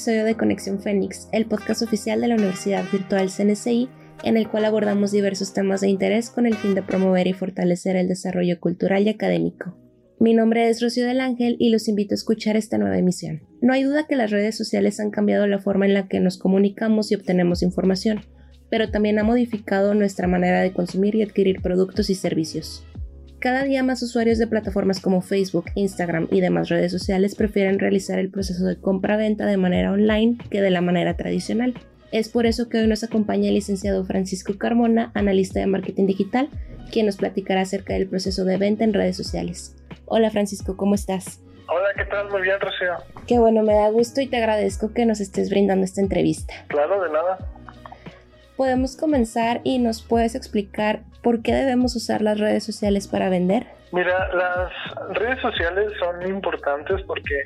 episodio de Conexión Fénix, el podcast oficial de la Universidad Virtual CNCI, en el cual abordamos diversos temas de interés con el fin de promover y fortalecer el desarrollo cultural y académico. Mi nombre es Rocío del Ángel y los invito a escuchar esta nueva emisión. No hay duda que las redes sociales han cambiado la forma en la que nos comunicamos y obtenemos información, pero también ha modificado nuestra manera de consumir y adquirir productos y servicios. Cada día más usuarios de plataformas como Facebook, Instagram y demás redes sociales prefieren realizar el proceso de compra-venta de manera online que de la manera tradicional. Es por eso que hoy nos acompaña el licenciado Francisco Carmona, analista de marketing digital, quien nos platicará acerca del proceso de venta en redes sociales. Hola Francisco, ¿cómo estás? Hola, ¿qué tal? Muy bien, Rocío. Qué bueno, me da gusto y te agradezco que nos estés brindando esta entrevista. Claro, de nada. Podemos comenzar y nos puedes explicar ¿Por qué debemos usar las redes sociales para vender? Mira, las redes sociales son importantes porque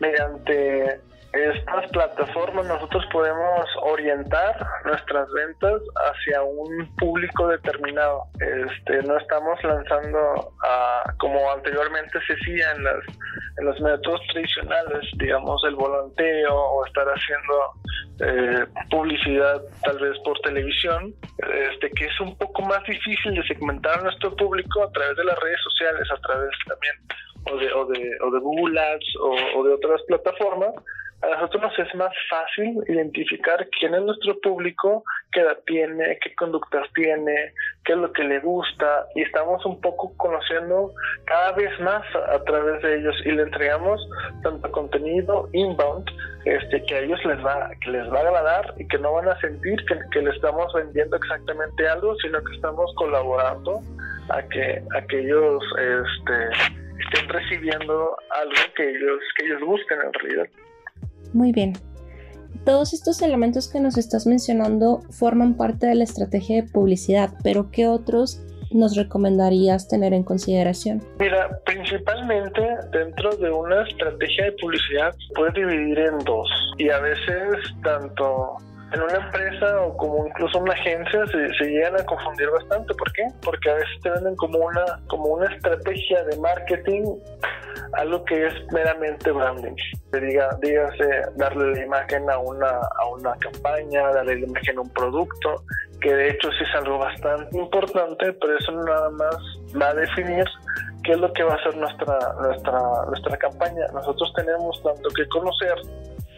mediante estas plataformas nosotros podemos orientar nuestras ventas hacia un público determinado. Este, no estamos lanzando a, como anteriormente se hacía en, las, en los métodos tradicionales, digamos el volanteo o estar haciendo eh, publicidad tal vez por televisión, este, que es un poco más difícil de segmentar a nuestro público a través de las redes sociales, a través también o de, o de, o de Google Ads o, o de otras plataformas a nosotros nos es más fácil identificar quién es nuestro público, qué edad tiene, qué conductas tiene, qué es lo que le gusta y estamos un poco conociendo cada vez más a, través de ellos y le entregamos tanto contenido inbound este que a ellos les va que les va a agradar y que no van a sentir que, le estamos vendiendo exactamente algo, sino que estamos colaborando a que a que ellos este, estén recibiendo algo que ellos que ellos en realidad. Muy bien. Todos estos elementos que nos estás mencionando forman parte de la estrategia de publicidad, pero ¿qué otros nos recomendarías tener en consideración? Mira, principalmente dentro de una estrategia de publicidad puede dividir en dos y a veces tanto en una empresa o como incluso una agencia se, llegan a confundir bastante. ¿Por qué? Porque a veces te venden como una, como una estrategia de marketing algo que es meramente branding. Diga, dígase darle la imagen a una, a una campaña, darle la imagen a un producto, que de hecho sí es algo bastante importante, pero eso nada más va a definir qué es lo que va a ser nuestra, nuestra, nuestra campaña. Nosotros tenemos tanto que conocer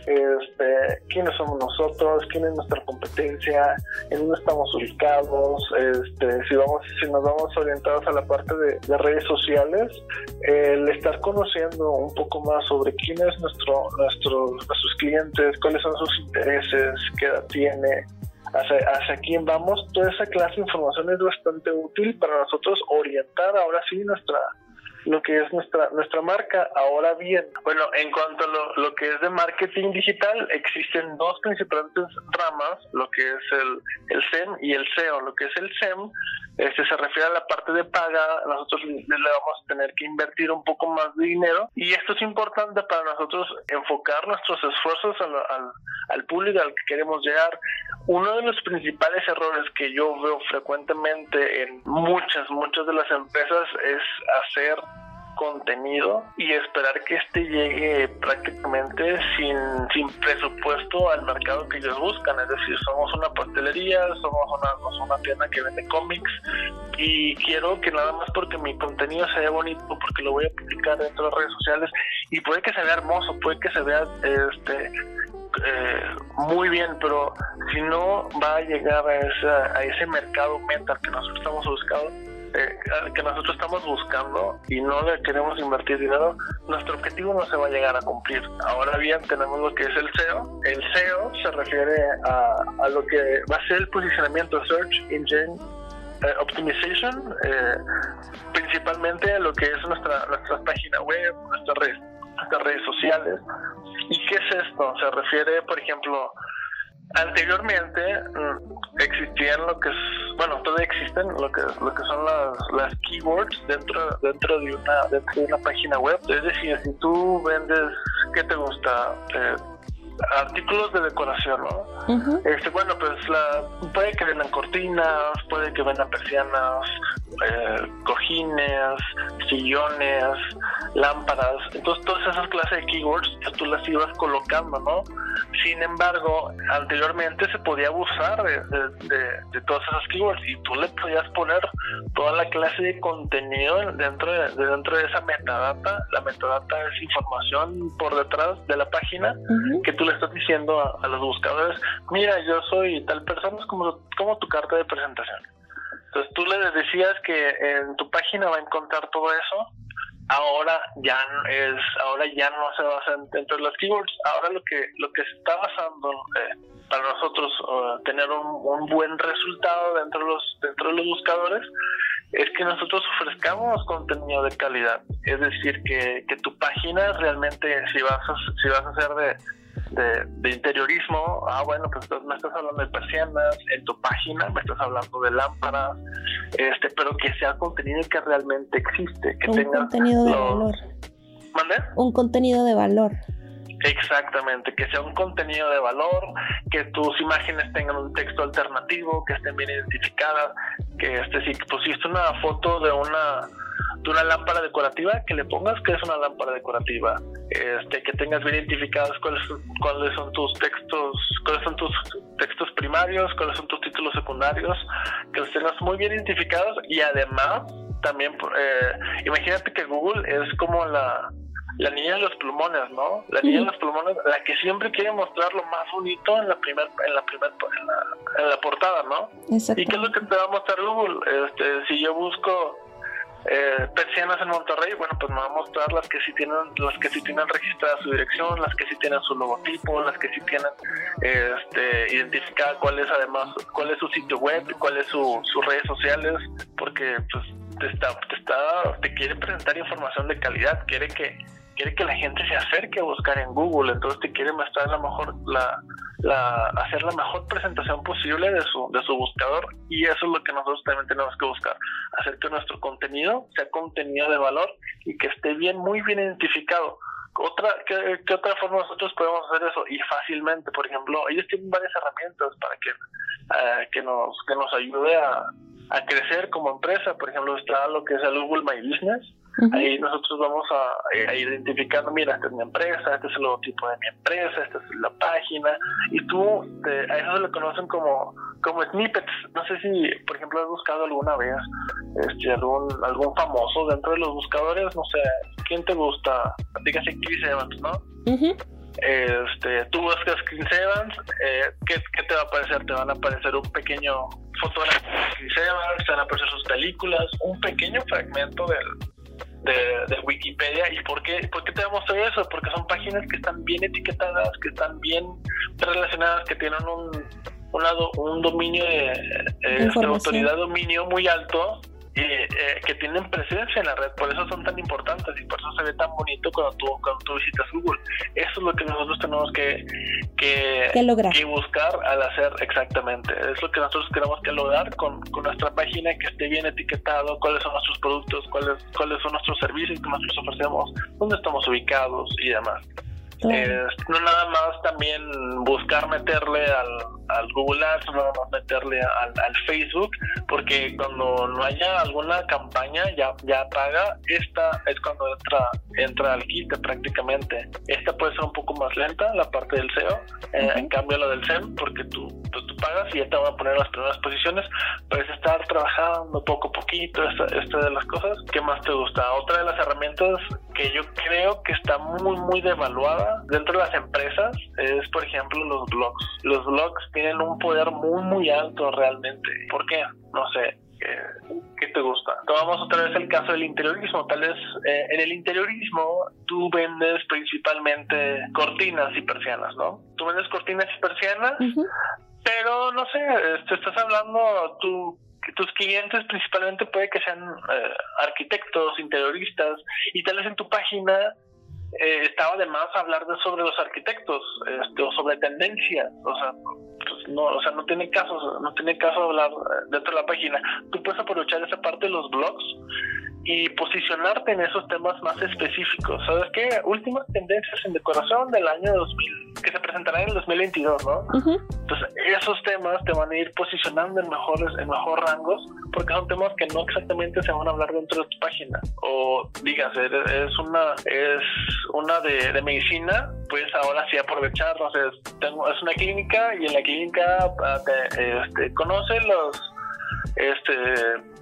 este, quiénes somos nosotros, quién es nuestra competencia, en dónde estamos ubicados, este, si vamos, si nos vamos orientados a la parte de, redes sociales, el estar conociendo un poco más sobre quién es nuestro, nuestro, nuestros clientes, cuáles son sus intereses, qué edad tiene, hacia quién vamos, toda esa clase de información es bastante útil para nosotros orientar ahora sí nuestra lo que es nuestra nuestra marca. Ahora bien, bueno, en cuanto a lo, lo que es de marketing digital, existen dos principales ramas, lo que es el, el SEM y el SEO. Lo que es el SEM este, se refiere a la parte de paga, nosotros le vamos a tener que invertir un poco más de dinero y esto es importante para nosotros enfocar nuestros esfuerzos al, al, al público al que queremos llegar. Uno de los principales errores que yo veo frecuentemente en muchas, muchas de las empresas es hacer contenido y esperar que este llegue prácticamente sin, sin presupuesto al mercado que ellos buscan. Es decir, somos una pastelería, somos una, una tienda que vende cómics y quiero que nada más porque mi contenido se vea bonito, porque lo voy a publicar dentro de las redes sociales y puede que se vea hermoso, puede que se vea este eh, muy bien, pero si no va a llegar a, esa, a ese mercado meta que nosotros estamos buscando, eh, que nosotros estamos buscando y no queremos invertir dinero, nuestro objetivo no se va a llegar a cumplir. Ahora bien, tenemos lo que es el SEO. El SEO se refiere a, a lo que va a ser el posicionamiento Search Engine eh, Optimization, eh, principalmente lo que es nuestra, nuestra página web, nuestras redes, nuestras redes sociales. ¿Y qué es esto? Se refiere, por ejemplo, Anteriormente mm, existían lo que es, bueno, todavía existen lo que lo que son las, las keywords dentro dentro de una dentro de una página web. Es decir, si tú vendes, ¿qué te gusta? Eh, artículos de decoración, ¿no? este, bueno, pues la, puede que vendan cortinas, puede que vendan persianas, eh, cojines, sillones, lámparas. Entonces, todas esas clases de keywords tú las ibas colocando, ¿no? Sin embargo, anteriormente se podía abusar de, de, todas esas keywords y tú le podías poner toda la clase de contenido dentro de, dentro de esa metadata. La metadata es información por detrás de la página que tú le estás diciendo a, los buscadores, mira, yo soy tal persona, es como, como tu carta de presentación. Entonces tú le decías que en tu página va a encontrar todo eso ahora ya es ahora ya no se basa dentro de los keywords. Ahora lo que lo que está basando eh, para nosotros uh, tener un, buen resultado dentro de los dentro de los buscadores es que nosotros ofrezcamos contenido de calidad. Es decir que, que tu página realmente si vas a, si vas a hacer de de, interiorismo, ah, bueno, pues me estás hablando de persianas, en tu página me estás hablando de lámparas, este, pero que sea contenido que realmente existe, que un contenido de valor. ¿Mande? Un contenido de valor. Exactamente, que sea un contenido de valor, que tus imágenes tengan un texto alternativo, que estén bien identificadas, que este, si pusiste una foto de una de una lámpara decorativa, que le pongas que es una lámpara decorativa, este, que tengas bien identificadas cuáles, cuáles son tus textos, cuáles son tus textos primarios, cuáles son tus títulos secundarios, que los tengas muy bien identificados y además también, eh, imagínate que Google es como la, la niña de los plumones, ¿no? La niña de los plumones, la que siempre quiere mostrar lo más bonito en la primer, en la primer, en la, portada, ¿no? ¿Y qué es lo que te va a mostrar Google? Este, si yo busco eh, persianas en Monterrey, bueno, pues me va a mostrar las que sí tienen, las que sí tienen registrada su dirección, las que sí tienen su logotipo, las que sí tienen este, identificada cuál es además, cuál es su sitio web, cuál su, sus redes sociales, porque pues te está, te está, te quiere presentar información de calidad, quiere que quiere que la gente se acerque a buscar en Google, entonces te quiere mostrar la mejor, la, hacer la mejor presentación posible de su, de su buscador y eso es lo que nosotros también tenemos que buscar, hacer que nuestro contenido sea contenido de valor y que esté bien, muy bien identificado. Otra, ¿qué, otra forma nosotros podemos hacer eso? Y fácilmente, por ejemplo, ellos tienen varias herramientas para que, eh, que, nos, que nos ayude a, a crecer como empresa. Por ejemplo, está lo que es el Google My Business, Ahí nosotros vamos a, identificar, mira, esta es mi empresa, este es el logotipo de mi empresa, esta es la página, y tú a eso se le conocen como, como snippets. No sé si, por ejemplo, has buscado alguna vez este, algún, algún famoso dentro de los buscadores, no sé, ¿quién te gusta? Dígase Chris Evans, ¿no? este, tú buscas Chris Evans, eh, ¿qué, ¿qué, te va a aparecer? Te van a aparecer un pequeño fotografía de Chris Evans, te van a aparecer sus películas, un pequeño fragmento del, de, Wikipedia. ¿Y por qué, por qué te mostrar eso? Porque son páginas que están bien etiquetadas, que están bien relacionadas, que tienen un, un dominio de, eh, autoridad dominio muy alto eh, que tienen presencia en la red, por eso son tan importantes y por eso se ve tan bonito cuando tú, cuando tú visitas Google. Eso es lo que nosotros tenemos que, que, que buscar al hacer exactamente. Es lo que nosotros queremos que lograr con, con, nuestra página, que esté bien etiquetado, cuáles son nuestros productos, cuáles, cuáles son nuestros servicios que nosotros ofrecemos, dónde estamos ubicados y demás. Eh, no nada más también buscar meterle al, al Google Ads, no nada más meterle al, al, Facebook, porque cuando no haya alguna campaña ya, ya paga, esta es cuando entra, entra al quite prácticamente. Esta puede ser un poco más lenta, la parte del SEO, eh, en cambio la del SEM, porque tú, tú, pagas y ya te van a poner las primeras posiciones, puedes estar trabajando poco a poquito, esta, esta de las cosas. ¿Qué más te gusta? Otra de las herramientas que yo creo que está muy, muy devaluada dentro de las empresas es, por ejemplo, los blogs. Los blogs tienen un poder muy, muy alto realmente. ¿Por qué? No sé. ¿Qué, te gusta? Tomamos otra vez el caso del interiorismo. Tal vez eh, en el interiorismo tú vendes principalmente cortinas y persianas, ¿no? Tú vendes cortinas y persianas, pero no sé, te estás hablando, tú tus clientes principalmente puede que sean eh, arquitectos, interioristas, y tal vez en tu página eh, estaba de más hablar de sobre los arquitectos este, o sobre tendencias, o sea, pues no, o sea, no tiene caso, no tiene caso hablar eh, dentro de la página. Tú puedes aprovechar esa parte de los blogs y posicionarte en esos temas más específicos. ¿Sabes qué? Últimas tendencias en decoración del año 2000 que se presentarán en el 2022, ¿no? Entonces, esos temas te van a ir posicionando en mejores, en mejor rangos, porque son temas que no exactamente se van a hablar dentro de tu página. O digas, es una, es una de, medicina, pues ahora sí aprovechar, no sé, tengo, es una clínica y en la clínica ah, te, este, conoce los este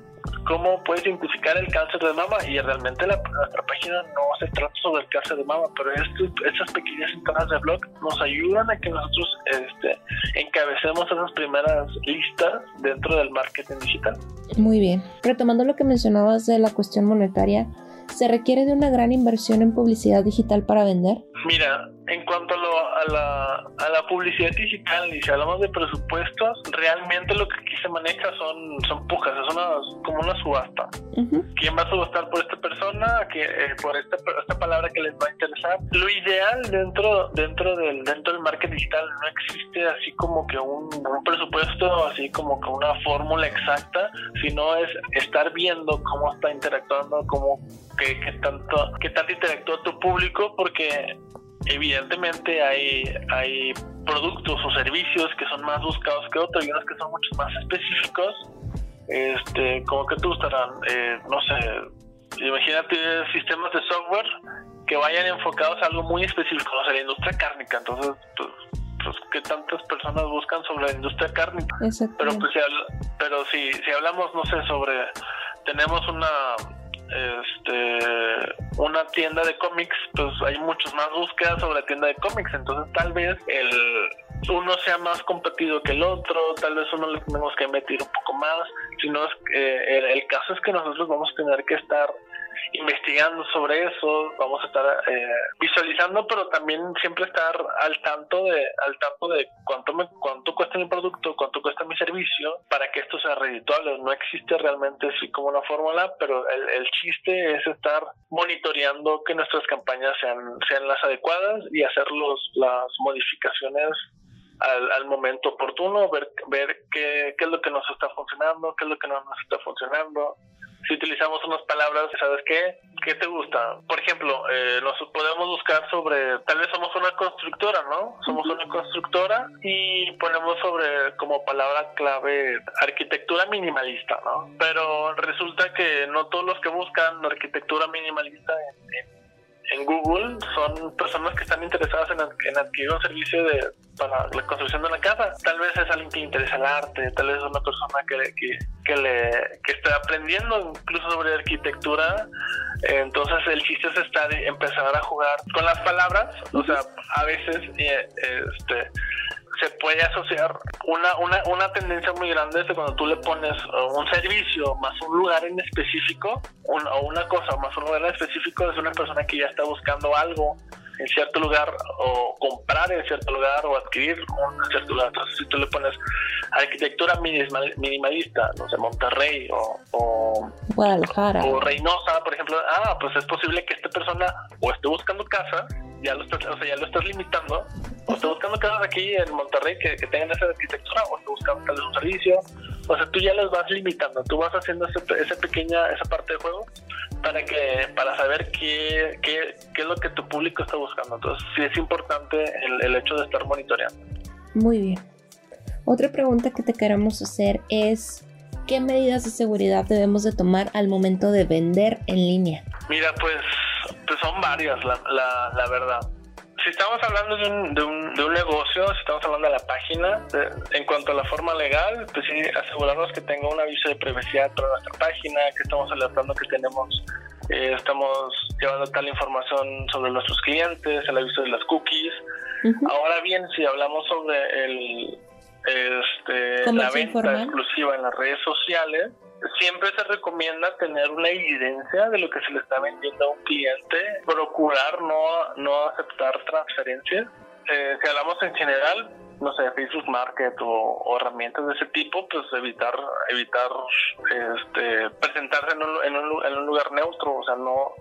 cómo puedes identificar el cáncer de mama y realmente la, nuestra página no se trata sobre el cáncer de mama, pero estas pequeñas entradas de blog nos ayudan a que nosotros este, encabecemos esas primeras listas dentro del marketing digital. Muy bien. Retomando lo que mencionabas de la cuestión monetaria, ¿se requiere de una gran inversión en publicidad digital para vender? Mira, en cuanto a, la, a la publicidad digital y si hablamos de presupuestos, realmente lo que aquí se maneja son, son pujas, es una, como una subasta. ¿Quién va a subastar por esta persona? que eh, por esta, esta que les va a interesar? Lo ideal dentro, dentro, del, dentro del marketing digital no existe así como que un, presupuesto, así como que una fórmula exacta, sino es estar viendo cómo está interactuando, cómo, qué, tanto, qué tanto interactúa tu público, porque evidentemente hay, hay productos o servicios que son más buscados que otros y unos que son mucho más específicos. Este, como que te gustarán, eh, no sé, imagínate sistemas de software que vayan enfocados a algo muy específico, o sea, la industria cárnica. Entonces, pues, pues ¿qué tantas personas buscan sobre la industria cárnica? Pero, pues, si, pero si, si hablamos, no sé, sobre, tenemos una este una tienda de cómics, pues hay muchos más búsquedas sobre la tienda de cómics, entonces tal vez el uno sea más competido que el otro, tal vez uno le tenemos que meter un poco más, sino es, eh, el, el caso es que nosotros vamos a tener que estar investigando sobre eso, vamos a estar eh, visualizando, pero también siempre estar al tanto de al tanto de cuánto me cuánto cuesta mi producto, cuánto cuesta mi servicio, para que esto sea redituable. No existe realmente así como una fórmula, pero el, el chiste es estar monitoreando que nuestras campañas sean sean las adecuadas y hacer los, las modificaciones al, al, momento oportuno, ver, ver qué, qué es lo que nos está funcionando, qué es lo que no nos está funcionando, si utilizamos unas palabras, ¿sabes qué? ¿Qué te gusta? Por ejemplo, eh, nos podemos buscar sobre, tal vez somos una constructora, ¿no? Somos una constructora y ponemos sobre como palabra clave arquitectura minimalista, ¿no? Pero resulta que no todos los que buscan arquitectura minimalista en en Google son personas que están interesadas en, adquirir un servicio de, para la construcción de una casa. Tal vez es alguien que le interesa el arte, tal vez es una persona que, que, que, le, que está aprendiendo incluso sobre arquitectura. Entonces el chiste es estar, empezar a jugar con las palabras. O sea, a veces eh, este, se puede asociar una, una, una tendencia muy grande de cuando tú le pones uh, un servicio más un lugar en específico o una cosa más un lugar en específico es una persona que ya está buscando algo en cierto lugar o comprar en cierto lugar o adquirir en cierto lugar. Entonces, si tú le pones arquitectura minimalista, no sé, Monterrey o, o, Guadalajara o Reynosa, por ejemplo, ah, pues es posible que esta persona o esté buscando casa, ya lo estás, o sea, ya lo estás limitando, o esté buscando casas aquí en Monterrey que, que tengan esa arquitectura, o esté buscando tal vez un servicio, o sea, tú ya los vas limitando, tú vas haciendo esa pequeña, esa parte de juego para que para saber qué, qué, qué, es lo que tu público está buscando. Entonces, sí es importante el, el hecho de estar monitoreando. Muy bien. Otra pregunta que te queremos hacer es, ¿qué medidas de seguridad debemos de tomar al momento de vender en línea? Mira, pues, pues son varias, la, la, la verdad. Si estamos hablando de un, de, un, de un, negocio, si estamos hablando de la página, en cuanto a la forma legal, pues sí, asegurarnos que tenga un aviso de privacidad para nuestra página, que estamos alertando que tenemos, eh, estamos llevando tal información sobre nuestros clientes, el aviso de las cookies. Ahora bien, si hablamos sobre el, este, la venta exclusiva en las redes sociales, siempre se recomienda tener una evidencia de lo que se le está vendiendo a un cliente, procurar no, no aceptar transferencias. Eh, si hablamos en general, no sé, Facebook Market o, herramientas de ese tipo, pues evitar evitar este, presentarse en un, en, un, en un lugar neutro, o sea, no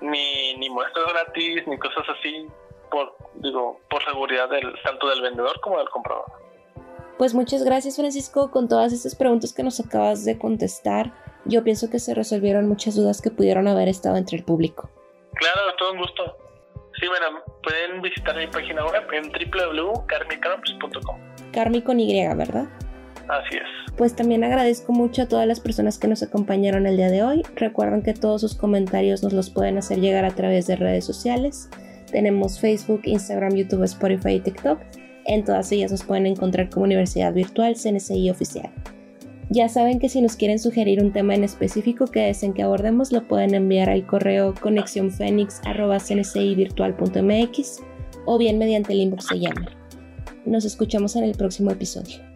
ni, ni muestras gratis ni cosas así por digo por seguridad del tanto del vendedor como del comprador. Pues muchas gracias Francisco con todas estas preguntas que nos acabas de contestar. Yo pienso que se resolvieron muchas dudas que pudieron haber estado entre el público. Claro, todo un gusto. Sí, bueno, pueden visitar mi página web en. Carmi con Y, ¿verdad? Así es. Pues también agradezco mucho a todas las personas que nos acompañaron el día de hoy. Recuerden que todos sus comentarios nos los pueden hacer llegar a través de redes sociales. Tenemos Facebook, Instagram, YouTube, Spotify y TikTok. En todas ellas nos pueden encontrar como Universidad Virtual CNCI Oficial. Ya saben que si nos quieren sugerir un tema en específico que deseen que abordemos, lo pueden enviar al correo conexionfenix.cncivirtual.mx o bien mediante el inbox de Yammer. Nos escuchamos en el próximo episodio.